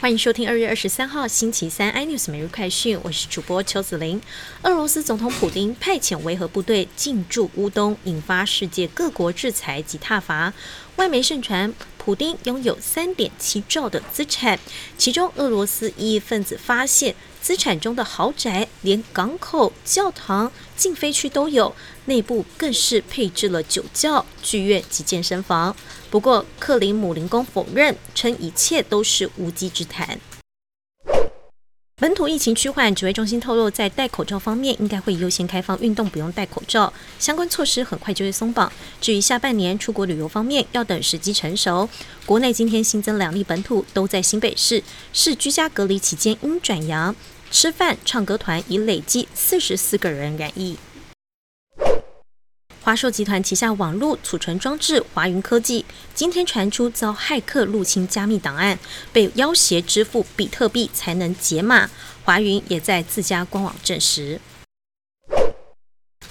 欢迎收听二月二十三号星期三 iNews 每日快讯，我是主播邱子玲。俄罗斯总统普京派遣维和部队进驻乌东，引发世界各国制裁及挞伐。外媒盛传，普京拥有三点七兆的资产，其中俄罗斯异议分子发现资产中的豪宅，连港口、教堂、禁飞区都有，内部更是配置了酒窖、剧院及健身房。不过，克林姆林宫否认，称一切都是无稽之谈。本土疫情趋缓，指挥中心透露，在戴口罩方面，应该会优先开放运动不用戴口罩，相关措施很快就会松绑。至于下半年出国旅游方面，要等时机成熟。国内今天新增两例本土，都在新北市，是居家隔离期间应转阳，吃饭、唱歌团已累计四十四个人染疫。华硕集团旗下网络储存装置华云科技今天传出遭骇客入侵加密档案，被要挟支付比特币才能解码。华云也在自家官网证实。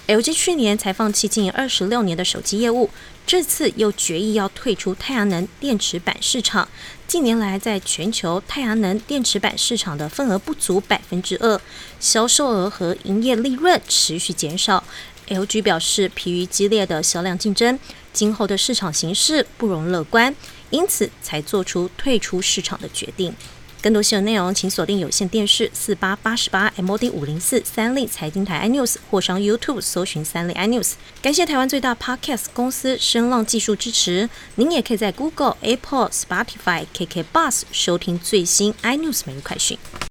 LG 去年才放弃经营二十六年的手机业务，这次又决议要退出太阳能电池板市场。近年来，在全球太阳能电池板市场的份额不足百分之二，销售额和营业利润持续减少。LG 表示，疲于激烈的销量竞争，今后的市场形势不容乐观，因此才做出退出市场的决定。更多新闻内容，请锁定有线电视四八八十八 MOD 五零四三立财经台 iNews，或上 YouTube 搜寻三立 iNews。感谢台湾最大 Podcast 公司声浪技术支持。您也可以在 Google、Apple、Spotify、KK Bus 收听最新 iNews 每日快讯。